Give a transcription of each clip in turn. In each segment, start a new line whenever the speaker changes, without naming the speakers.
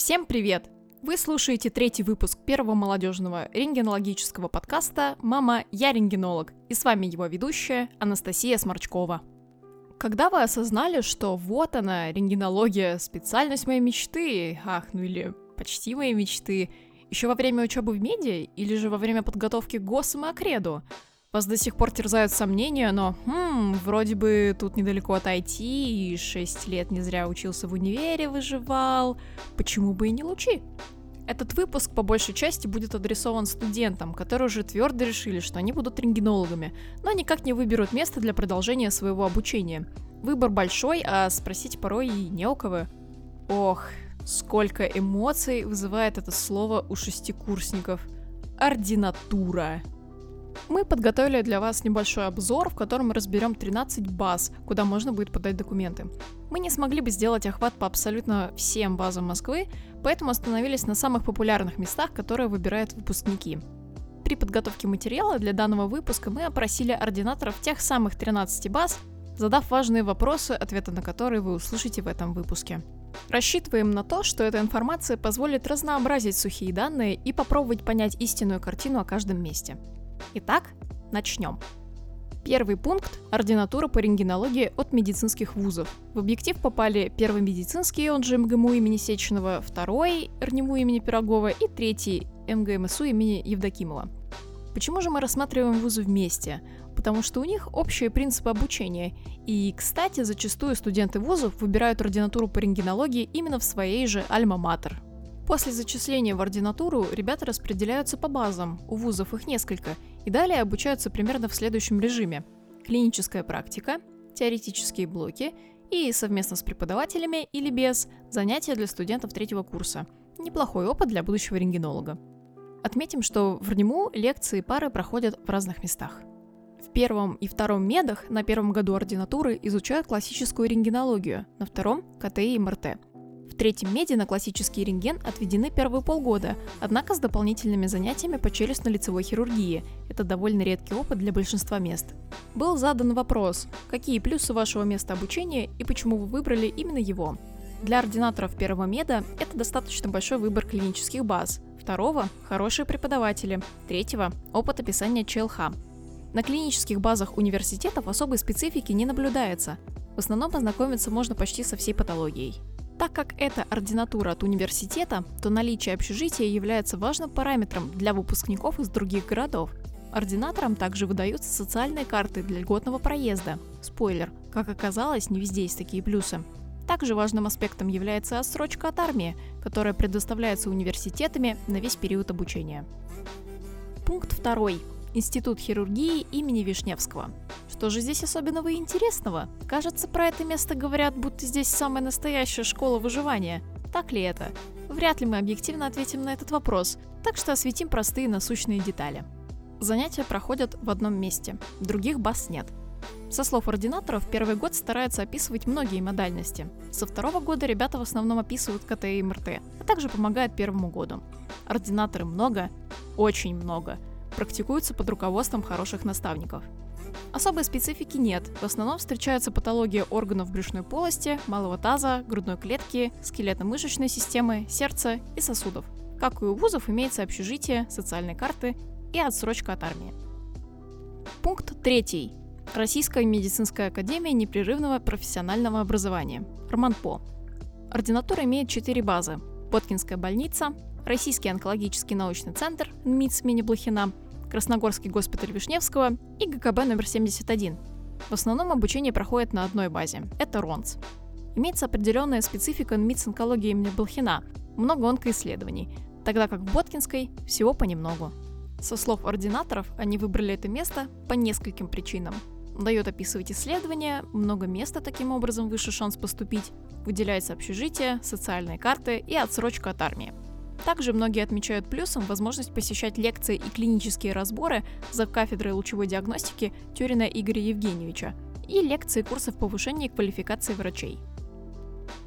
Всем привет! Вы слушаете третий выпуск первого молодежного рентгенологического подкаста «Мама, я рентгенолог» и с вами его ведущая Анастасия Сморчкова. Когда вы осознали, что вот она, рентгенология, специальность моей мечты, ах, ну или почти моей мечты, еще во время учебы в меди или же во время подготовки к ГОСам и Акреду, вас до сих пор терзают сомнения, но, хм, вроде бы тут недалеко от IT, и 6 лет не зря учился в универе, выживал, почему бы и не лучи? Этот выпуск по большей части будет адресован студентам, которые уже твердо решили, что они будут рентгенологами, но никак не выберут место для продолжения своего обучения. Выбор большой, а спросить порой и не у кого. Ох, сколько эмоций вызывает это слово у шестикурсников. Ординатура. Мы подготовили для вас небольшой обзор, в котором мы разберем 13 баз, куда можно будет подать документы. Мы не смогли бы сделать охват по абсолютно всем базам Москвы, поэтому остановились на самых популярных местах, которые выбирают выпускники. При подготовке материала для данного выпуска мы опросили ординаторов тех самых 13 баз, задав важные вопросы, ответы на которые вы услышите в этом выпуске. Рассчитываем на то, что эта информация позволит разнообразить сухие данные и попробовать понять истинную картину о каждом месте. Итак, начнем. Первый пункт – ординатура по рентгенологии от медицинских вузов. В объектив попали первый медицинский, он же МГМУ имени Сеченова, второй – РНИМУ имени Пирогова и третий – МГМСУ имени Евдокимова. Почему же мы рассматриваем вузы вместе? Потому что у них общие принципы обучения. И, кстати, зачастую студенты вузов выбирают ординатуру по рентгенологии именно в своей же альма-матер, После зачисления в ординатуру ребята распределяются по базам, у вузов их несколько, и далее обучаются примерно в следующем режиме. Клиническая практика, теоретические блоки и совместно с преподавателями или без занятия для студентов третьего курса. Неплохой опыт для будущего рентгенолога. Отметим, что в РНИМУ лекции и пары проходят в разных местах. В первом и втором медах на первом году ординатуры изучают классическую рентгенологию, на втором – КТ и МРТ – третьем меди на классический рентген отведены первые полгода, однако с дополнительными занятиями по челюстно-лицевой хирургии. Это довольно редкий опыт для большинства мест. Был задан вопрос, какие плюсы вашего места обучения и почему вы выбрали именно его. Для ординаторов первого меда это достаточно большой выбор клинических баз, второго – хорошие преподаватели, третьего – опыт описания ЧЛХ. На клинических базах университетов особой специфики не наблюдается. В основном познакомиться можно почти со всей патологией. Так как это ординатура от университета, то наличие общежития является важным параметром для выпускников из других городов. Ординаторам также выдаются социальные карты для льготного проезда. Спойлер, как оказалось, не везде есть такие плюсы. Также важным аспектом является отсрочка от армии, которая предоставляется университетами на весь период обучения. Пункт второй. Институт хирургии имени Вишневского. Что же здесь особенного и интересного? Кажется, про это место говорят, будто здесь самая настоящая школа выживания. Так ли это? Вряд ли мы объективно ответим на этот вопрос, так что осветим простые насущные детали. Занятия проходят в одном месте, других баз нет. Со слов ординаторов, первый год старается описывать многие модальности. Со второго года ребята в основном описывают КТ и МРТ, а также помогают первому году. Ординаторы много, очень много – практикуются под руководством хороших наставников. Особой специфики нет. В основном встречаются патологии органов брюшной полости, малого таза, грудной клетки, скелетно-мышечной системы, сердца и сосудов. Как и у вузов, имеется общежитие, социальные карты и отсрочка от армии. Пункт третий. Российская медицинская академия непрерывного профессионального образования. РМАНПО. Ординатура имеет четыре базы. Боткинская больница, Российский онкологический научный центр НМИЦ имени Блохина, Красногорский госпиталь Вишневского и ГКБ номер 71. В основном обучение проходит на одной базе – это РОНС. Имеется определенная специфика НМИЦ онкологии имени Блохина, много онкоисследований, тогда как в Боткинской всего понемногу. Со слов ординаторов, они выбрали это место по нескольким причинам. Дает описывать исследования, много места таким образом выше шанс поступить, выделяется общежитие, социальные карты и отсрочка от армии. Также многие отмечают плюсом возможность посещать лекции и клинические разборы за кафедрой лучевой диагностики Тюрина Игоря Евгеньевича и лекции курсов повышения квалификации врачей.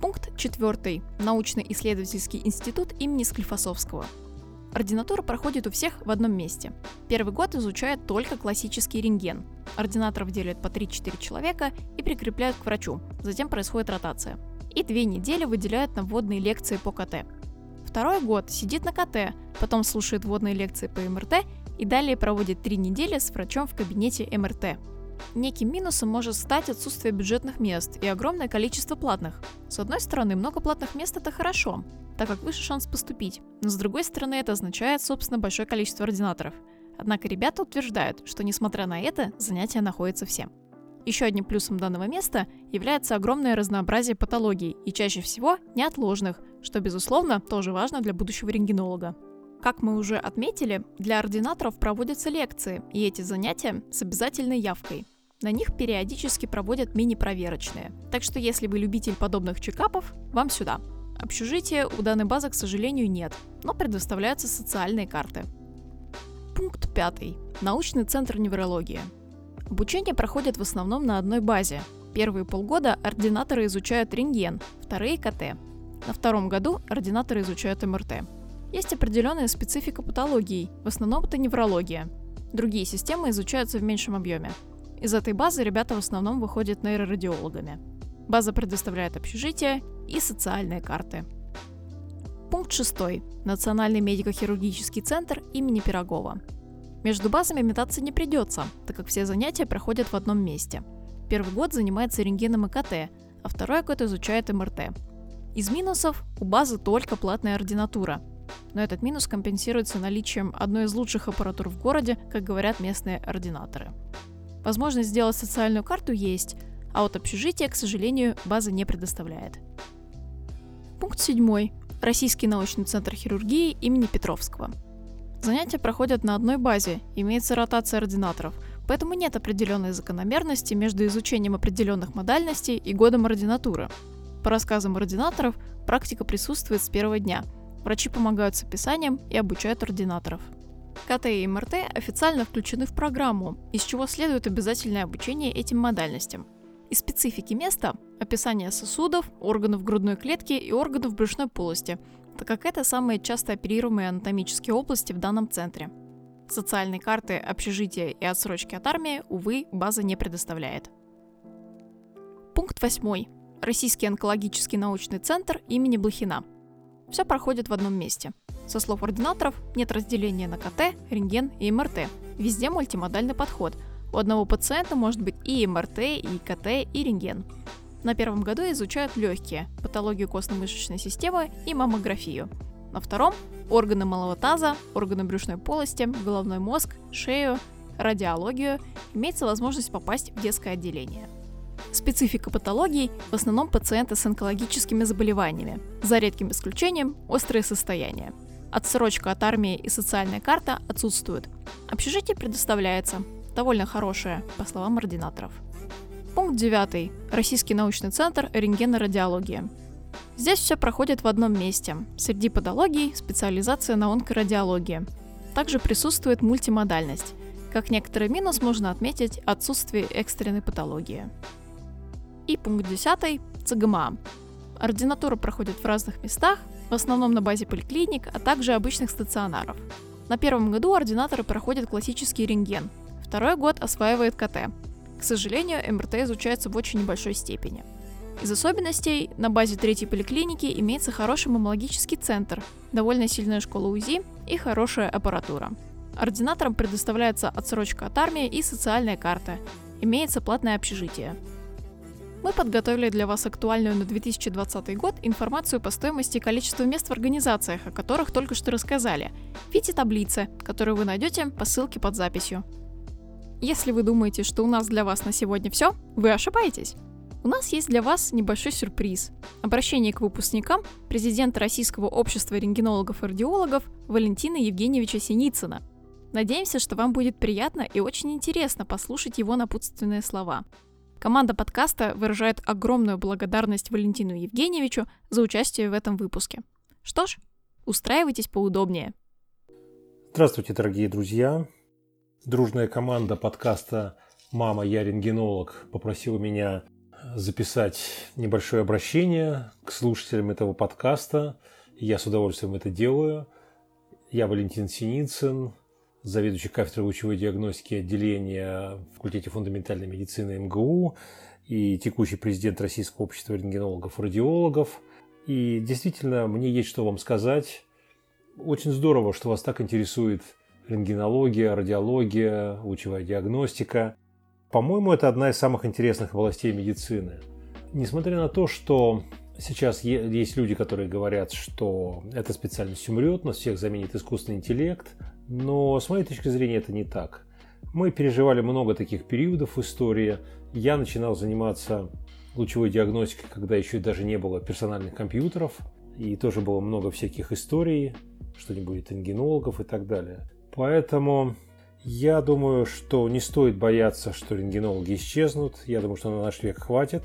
Пункт 4. Научно-исследовательский институт имени Склифосовского. Ординатура проходит у всех в одном месте. Первый год изучает только классический рентген. Ординаторов делят по 3-4 человека и прикрепляют к врачу. Затем происходит ротация. И две недели выделяют на вводные лекции по КТ. Второй год сидит на КТ, потом слушает вводные лекции по МРТ и далее проводит три недели с врачом в кабинете МРТ. Неким минусом может стать отсутствие бюджетных мест и огромное количество платных. С одной стороны, много платных мест это хорошо, так как выше шанс поступить, но с другой стороны это означает, собственно, большое количество ординаторов. Однако ребята утверждают, что несмотря на это, занятия находятся всем. Еще одним плюсом данного места является огромное разнообразие патологий и чаще всего неотложных, что, безусловно, тоже важно для будущего рентгенолога. Как мы уже отметили, для ординаторов проводятся лекции, и эти занятия с обязательной явкой. На них периодически проводят мини-проверочные. Так что если вы любитель подобных чекапов, вам сюда. Общежития у данной базы, к сожалению, нет, но предоставляются социальные карты. Пункт пятый. Научный центр неврологии. Обучение проходит в основном на одной базе. Первые полгода ординаторы изучают рентген, вторые – КТ. На втором году ординаторы изучают МРТ. Есть определенная специфика патологий, в основном это неврология. Другие системы изучаются в меньшем объеме. Из этой базы ребята в основном выходят нейрорадиологами. База предоставляет общежитие и социальные карты. Пункт 6. Национальный медико-хирургический центр имени Пирогова. Между базами метаться не придется, так как все занятия проходят в одном месте. Первый год занимается рентгеном и КТ, а второй год изучает МРТ. Из минусов у базы только платная ординатура, но этот минус компенсируется наличием одной из лучших аппаратур в городе, как говорят местные ординаторы. Возможность сделать социальную карту есть, а вот общежитие, к сожалению, база не предоставляет. Пункт 7. Российский научный центр хирургии имени Петровского. Занятия проходят на одной базе, имеется ротация ординаторов, поэтому нет определенной закономерности между изучением определенных модальностей и годом ординатуры. По рассказам ординаторов, практика присутствует с первого дня – Врачи помогают с описанием и обучают ординаторов. КТ и МРТ официально включены в программу, из чего следует обязательное обучение этим модальностям. Из специфики места – описание сосудов, органов грудной клетки и органов брюшной полости, так как это самые часто оперируемые анатомические области в данном центре. Социальные карты, общежития и отсрочки от армии, увы, база не предоставляет. Пункт 8. Российский онкологический научный центр имени Блохина – все проходит в одном месте. Со слов ординаторов, нет разделения на КТ, рентген и МРТ. Везде мультимодальный подход. У одного пациента может быть и МРТ, и КТ, и рентген. На первом году изучают легкие, патологию костно-мышечной системы и маммографию. На втором – органы малого таза, органы брюшной полости, головной мозг, шею, радиологию. Имеется возможность попасть в детское отделение – Специфика патологий – в основном пациенты с онкологическими заболеваниями, за редким исключением – острые состояния. Отсрочка от армии и социальная карта отсутствуют. Общежитие предоставляется, довольно хорошее, по словам ординаторов. Пункт 9. Российский научный центр рентгенорадиологии. Здесь все проходит в одном месте. Среди патологий – специализация на онкорадиологии. Также присутствует мультимодальность. Как некоторый минус можно отметить отсутствие экстренной патологии. И пункт 10 – ЦГМА. Ординатура проходит в разных местах, в основном на базе поликлиник, а также обычных стационаров. На первом году ординаторы проходят классический рентген, второй год осваивает КТ. К сожалению, МРТ изучается в очень небольшой степени. Из особенностей на базе третьей поликлиники имеется хороший маммологический центр, довольно сильная школа УЗИ и хорошая аппаратура. Ординаторам предоставляется отсрочка от армии и социальная карта. Имеется платное общежитие. Мы подготовили для вас актуальную на 2020 год информацию по стоимости и количеству мест в организациях, о которых только что рассказали, в виде таблицы, которую вы найдете по ссылке под записью. Если вы думаете, что у нас для вас на сегодня все, вы ошибаетесь. У нас есть для вас небольшой сюрприз. Обращение к выпускникам президента Российского общества рентгенологов и радиологов Валентина Евгеньевича Синицына. Надеемся, что вам будет приятно и очень интересно послушать его напутственные слова. Команда подкаста выражает огромную благодарность Валентину Евгеньевичу за участие в этом выпуске. Что ж, устраивайтесь поудобнее.
Здравствуйте, дорогие друзья. Дружная команда подкаста «Мама, я рентгенолог» попросила меня записать небольшое обращение к слушателям этого подкаста. Я с удовольствием это делаю. Я Валентин Синицын, заведующий кафедрой лучевой диагностики отделения в факультете фундаментальной медицины МГУ и текущий президент Российского общества рентгенологов и радиологов. И действительно, мне есть что вам сказать. Очень здорово, что вас так интересует рентгенология, радиология, лучевая диагностика. По-моему, это одна из самых интересных областей медицины. Несмотря на то, что сейчас есть люди, которые говорят, что эта специальность умрет, нас всех заменит искусственный интеллект, но с моей точки зрения это не так. Мы переживали много таких периодов в истории. Я начинал заниматься лучевой диагностикой, когда еще даже не было персональных компьютеров, и тоже было много всяких историй, что-нибудь рентгенологов и так далее. Поэтому я думаю, что не стоит бояться, что рентгенологи исчезнут. Я думаю, что на наш век хватит.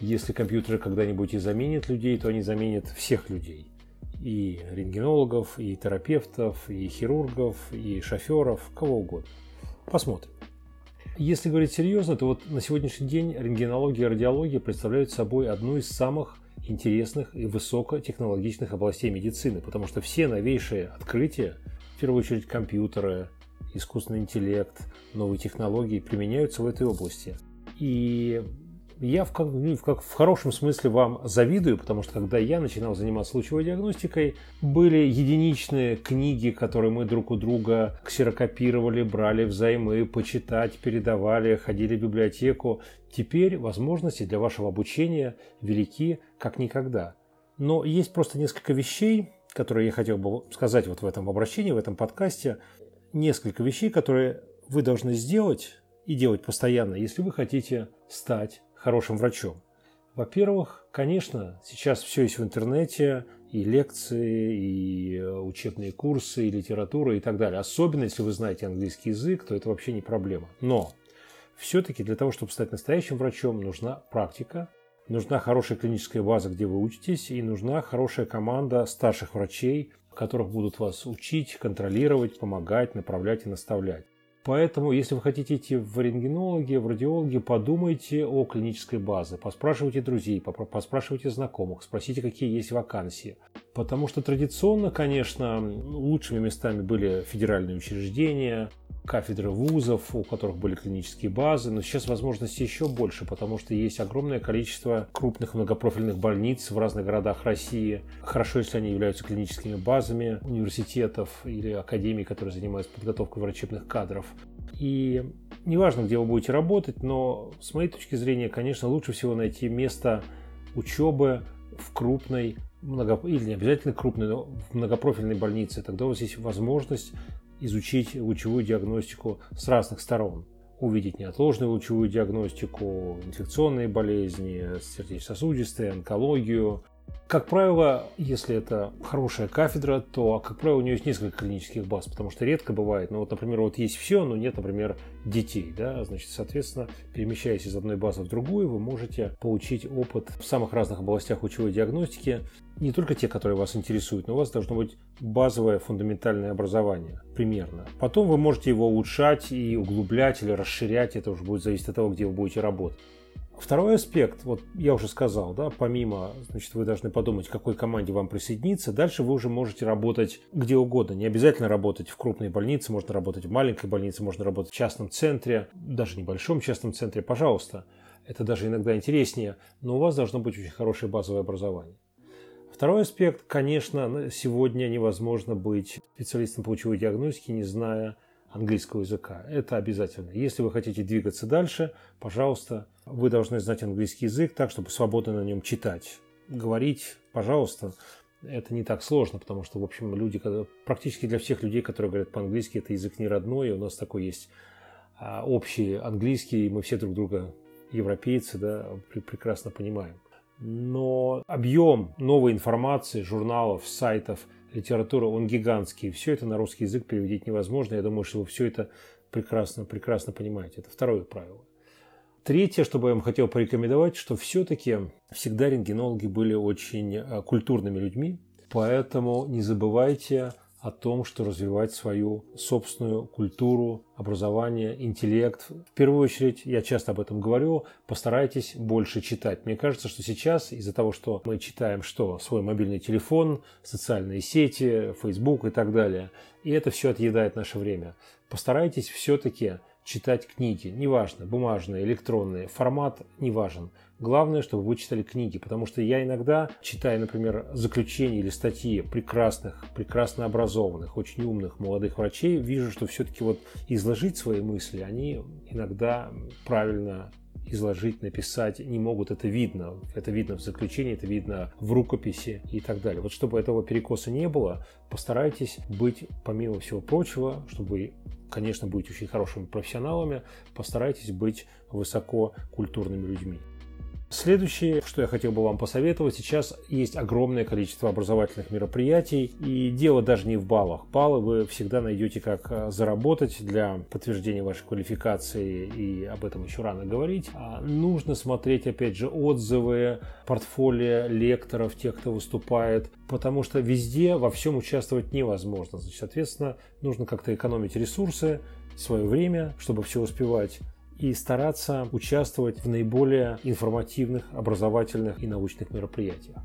Если компьютеры когда-нибудь и заменят людей, то они заменят всех людей. И рентгенологов, и терапевтов, и хирургов, и шоферов, кого угодно. Посмотрим. Если говорить серьезно, то вот на сегодняшний день рентгенология и радиология представляют собой одну из самых интересных и высокотехнологичных областей медицины, потому что все новейшие открытия, в первую очередь компьютеры, искусственный интеллект, новые технологии применяются в этой области. И я в, как, ну, в, как, в хорошем смысле вам завидую, потому что когда я начинал заниматься лучевой диагностикой, были единичные книги, которые мы друг у друга ксерокопировали, брали взаймы, почитать, передавали, ходили в библиотеку. Теперь возможности для вашего обучения велики как никогда. Но есть просто несколько вещей, которые я хотел бы сказать вот в этом обращении, в этом подкасте. Несколько вещей, которые вы должны сделать и делать постоянно, если вы хотите стать хорошим врачом? Во-первых, конечно, сейчас все есть в интернете, и лекции, и э, учебные курсы, и литература, и так далее. Особенно, если вы знаете английский язык, то это вообще не проблема. Но все-таки для того, чтобы стать настоящим врачом, нужна практика, нужна хорошая клиническая база, где вы учитесь, и нужна хорошая команда старших врачей, которых будут вас учить, контролировать, помогать, направлять и наставлять. Поэтому, если вы хотите идти в рентгенологи, в радиологи, подумайте о клинической базе, поспрашивайте друзей, поспрашивайте знакомых, спросите, какие есть вакансии. Потому что традиционно, конечно, лучшими местами были федеральные учреждения, кафедры вузов, у которых были клинические базы, но сейчас возможностей еще больше, потому что есть огромное количество крупных многопрофильных больниц в разных городах России. Хорошо, если они являются клиническими базами университетов или академий, которые занимаются подготовкой врачебных кадров. И неважно, где вы будете работать, но с моей точки зрения, конечно, лучше всего найти место учебы в крупной много, или не обязательно крупной, но в многопрофильной больнице. Тогда у вас есть возможность изучить лучевую диагностику с разных сторон. Увидеть неотложную лучевую диагностику, инфекционные болезни, сердечно-сосудистые, онкологию. Как правило, если это хорошая кафедра, то, как правило, у нее есть несколько клинических баз, потому что редко бывает. Ну вот, например, вот есть все, но нет, например, детей. Да? Значит, соответственно, перемещаясь из одной базы в другую, вы можете получить опыт в самых разных областях лучевой диагностики, не только те, которые вас интересуют, но у вас должно быть базовое фундаментальное образование примерно. Потом вы можете его улучшать и углублять или расширять, это уже будет зависеть от того, где вы будете работать. Второй аспект, вот я уже сказал, да, помимо, значит, вы должны подумать, какой команде вам присоединиться, дальше вы уже можете работать где угодно. Не обязательно работать в крупной больнице, можно работать в маленькой больнице, можно работать в частном центре, даже небольшом частном центре, пожалуйста. Это даже иногда интереснее, но у вас должно быть очень хорошее базовое образование. Второй аспект, конечно, сегодня невозможно быть специалистом по лучевой диагностике, не зная английского языка. Это обязательно. Если вы хотите двигаться дальше, пожалуйста, вы должны знать английский язык так, чтобы свободно на нем читать. Говорить, пожалуйста, это не так сложно, потому что, в общем, люди, практически для всех людей, которые говорят по-английски, это язык не родной, и у нас такой есть а, общий английский, и мы все друг друга европейцы, да, прекрасно понимаем но объем новой информации, журналов, сайтов, литературы, он гигантский. Все это на русский язык переводить невозможно. Я думаю, что вы все это прекрасно, прекрасно понимаете. Это второе правило. Третье, что бы я вам хотел порекомендовать, что все-таки всегда рентгенологи были очень э, культурными людьми, поэтому не забывайте о том, что развивать свою собственную культуру, образование, интеллект. В первую очередь, я часто об этом говорю, постарайтесь больше читать. Мне кажется, что сейчас из-за того, что мы читаем что? Свой мобильный телефон, социальные сети, Facebook и так далее, и это все отъедает наше время. Постарайтесь все-таки читать книги, неважно, бумажные, электронные, формат не важен. Главное, чтобы вы читали книги, потому что я иногда, читая, например, заключения или статьи прекрасных, прекрасно образованных, очень умных молодых врачей, вижу, что все-таки вот изложить свои мысли, они иногда правильно изложить, написать не могут, это видно. Это видно в заключении, это видно в рукописи и так далее. Вот чтобы этого перекоса не было, постарайтесь быть, помимо всего прочего, чтобы конечно, будете очень хорошими профессионалами, постарайтесь быть высоко культурными людьми. Следующее, что я хотел бы вам посоветовать, сейчас есть огромное количество образовательных мероприятий, и дело даже не в баллах. Баллы вы всегда найдете, как э, заработать для подтверждения вашей квалификации, и об этом еще рано говорить. А нужно смотреть, опять же, отзывы, портфолио лекторов, тех, кто выступает, потому что везде во всем участвовать невозможно. Значит, соответственно, нужно как-то экономить ресурсы, свое время, чтобы все успевать и стараться участвовать в наиболее информативных, образовательных и научных мероприятиях.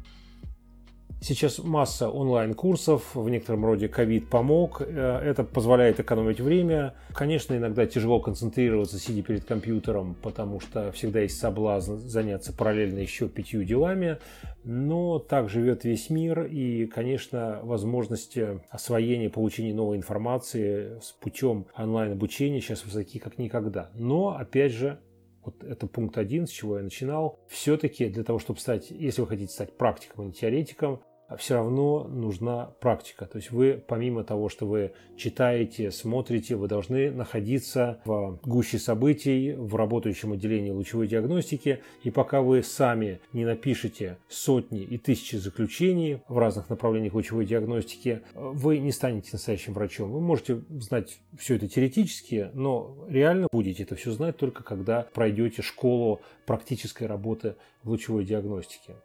Сейчас масса онлайн-курсов, в некотором роде ковид помог, э, это позволяет экономить время. Конечно, иногда тяжело концентрироваться, сидя перед компьютером, потому что всегда есть соблазн заняться параллельно еще пятью делами, но так живет весь мир, и, конечно, возможности освоения, получения новой информации с путем онлайн-обучения сейчас высоки как никогда. Но, опять же, вот это пункт один, с чего я начинал. Все-таки для того, чтобы стать, если вы хотите стать практиком, а не теоретиком, все равно нужна практика. То есть вы, помимо того, что вы читаете, смотрите, вы должны находиться в гуще событий, в работающем отделении лучевой диагностики. И пока вы сами не напишете сотни и тысячи заключений в разных направлениях лучевой диагностики, вы не станете настоящим врачом. Вы можете знать все это теоретически, но реально будете это все знать только когда пройдете школу практической работы в лучевой диагностике.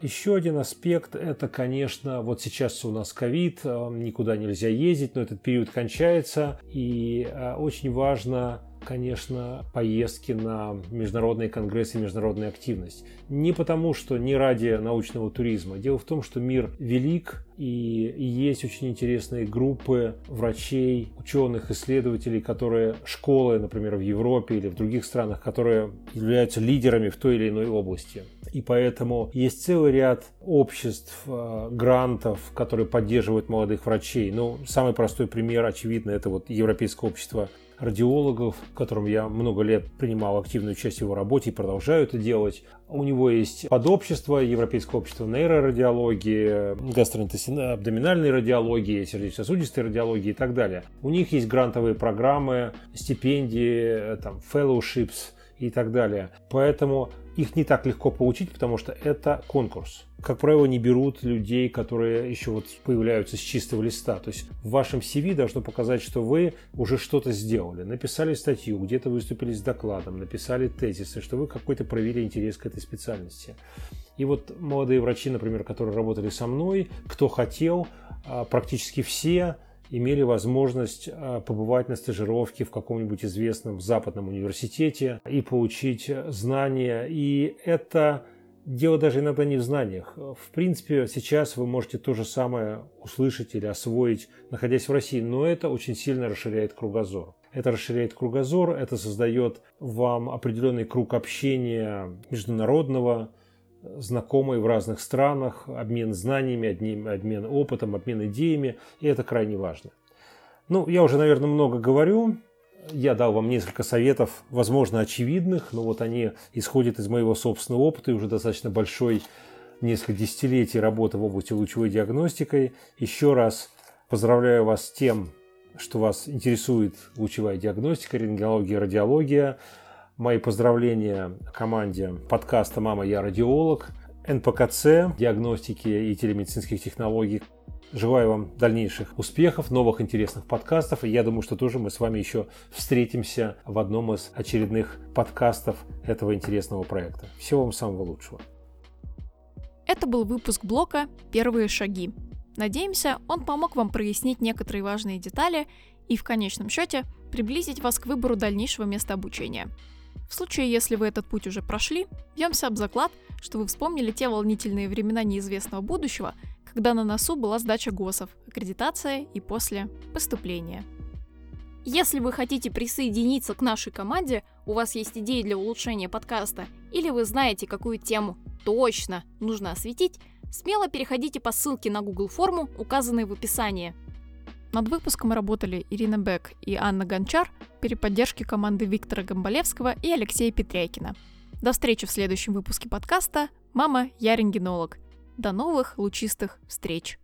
Еще один аспект – это, конечно, вот сейчас у нас ковид, э, никуда нельзя ездить, но этот период кончается, и э, очень важно конечно, поездки на международные конгрессы международная активность. Не потому, что не ради научного туризма. Дело в том, что мир велик, и есть очень интересные группы врачей, ученых, исследователей, которые школы, например, в Европе или в других странах, которые являются лидерами в той или иной области. И поэтому есть целый ряд обществ, э, грантов, которые поддерживают молодых врачей. Ну, самый простой пример, очевидно, это вот Европейское общество радиологов, в котором я много лет принимал активную часть его работе и продолжаю это делать. У него есть подобщество, Европейское общество нейрорадиологии, гастроинтестинальной радиологии, сердечно-сосудистой радиологии и так далее. У них есть грантовые программы, стипендии, там, fellowships и так далее. Поэтому их не так легко получить, потому что это конкурс. Как правило, не берут людей, которые еще вот появляются с чистого листа. То есть в вашем CV должно показать, что вы уже что-то сделали. Написали статью, где-то выступили с докладом, написали тезисы, что вы какой-то проявили интерес к этой специальности. И вот молодые врачи, например, которые работали со мной, кто хотел, а, практически все имели возможность а, побывать на стажировке в каком-нибудь известном западном университете и получить знания. И это дело даже иногда не в знаниях. В принципе, сейчас вы можете то же самое услышать или освоить, находясь в России, но это очень сильно расширяет кругозор. Это расширяет кругозор, это создает вам определенный круг общения международного, знакомые в разных странах, обмен знаниями, обмен опытом, обмен идеями, и это крайне важно. Ну, я уже, наверное, много говорю. Я дал вам несколько советов, возможно, очевидных, но вот они исходят из моего собственного опыта и уже достаточно большой несколько десятилетий работы в области лучевой диагностикой. Еще раз поздравляю вас с тем, что вас интересует лучевая диагностика, рентгенология, радиология. Мои поздравления команде подкаста «Мама, я радиолог», НПКЦ, диагностики и телемедицинских технологий. Желаю вам дальнейших успехов, новых интересных подкастов. И я думаю, что тоже мы с вами еще встретимся в одном из очередных подкастов этого интересного проекта. Всего вам самого лучшего.
Это был выпуск блока «Первые шаги». Надеемся, он помог вам прояснить некоторые важные детали и в конечном счете приблизить вас к выбору дальнейшего места обучения – в случае, если вы этот путь уже прошли, бьемся об заклад, что вы вспомнили те волнительные времена неизвестного будущего, когда на носу была сдача ГОСов, аккредитация и после поступления. Если вы хотите присоединиться к нашей команде, у вас есть идеи для улучшения подкаста, или вы знаете, какую тему точно нужно осветить, смело переходите по ссылке на Google форму, указанной в описании. Над выпуском работали Ирина Бек и Анна Гончар при поддержке команды Виктора Гомболевского и Алексея Петрякина. До встречи в следующем выпуске подкаста «Мама, я рентгенолог». До новых лучистых встреч!